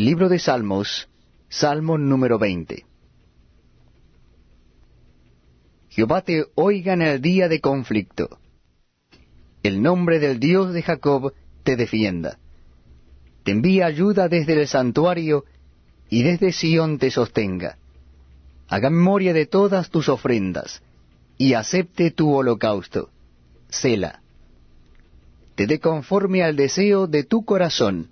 Libro de Salmos, Salmo número 20. Jehová te oiga en el día de conflicto. El nombre del Dios de Jacob te defienda. Te envía ayuda desde el santuario y desde Sión te sostenga. Haga memoria de todas tus ofrendas y acepte tu holocausto. Sela. Te dé conforme al deseo de tu corazón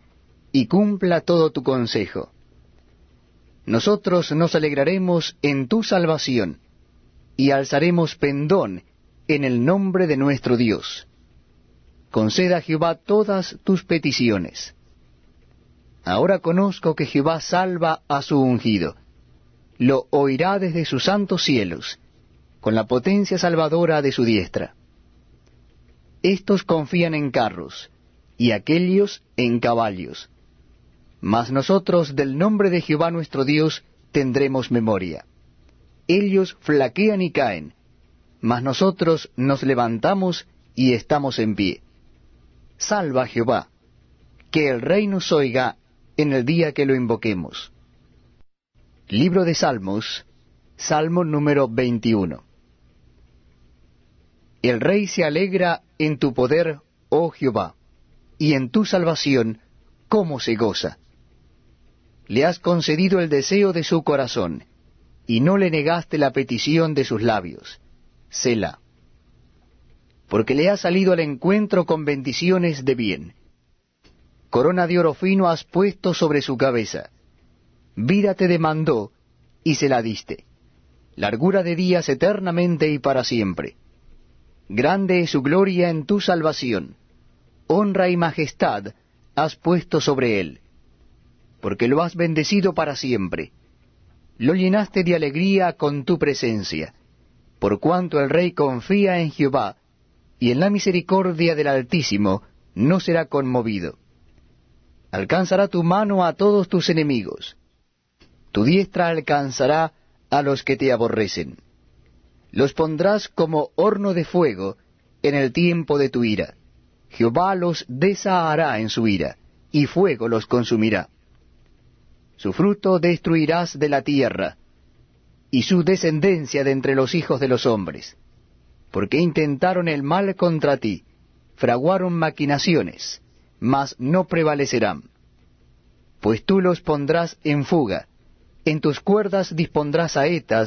y cumpla todo tu consejo. Nosotros nos alegraremos en tu salvación y alzaremos pendón en el nombre de nuestro Dios. Conceda a Jehová todas tus peticiones. Ahora conozco que Jehová salva a su ungido. Lo oirá desde sus santos cielos, con la potencia salvadora de su diestra. Estos confían en carros, y aquellos en caballos mas nosotros del nombre de Jehová nuestro Dios tendremos memoria. Ellos flaquean y caen, mas nosotros nos levantamos y estamos en pie. Salva Jehová, que el rey nos oiga en el día que lo invoquemos. Libro de Salmos, Salmo número 21. El rey se alegra en tu poder, oh Jehová, y en tu salvación, cómo se goza le has concedido el deseo de su corazón, y no le negaste la petición de sus labios. Sela. Porque le has salido al encuentro con bendiciones de bien. Corona de oro fino has puesto sobre su cabeza. Vida te demandó, y se la diste. Largura de días eternamente y para siempre. Grande es su gloria en tu salvación. Honra y majestad has puesto sobre él porque lo has bendecido para siempre. Lo llenaste de alegría con tu presencia, por cuanto el rey confía en Jehová, y en la misericordia del Altísimo no será conmovido. Alcanzará tu mano a todos tus enemigos, tu diestra alcanzará a los que te aborrecen. Los pondrás como horno de fuego en el tiempo de tu ira. Jehová los desahará en su ira, y fuego los consumirá su fruto destruirás de la tierra, y su descendencia de entre los hijos de los hombres, porque intentaron el mal contra ti, fraguaron maquinaciones, mas no prevalecerán. Pues tú los pondrás en fuga, en tus cuerdas dispondrás saetas,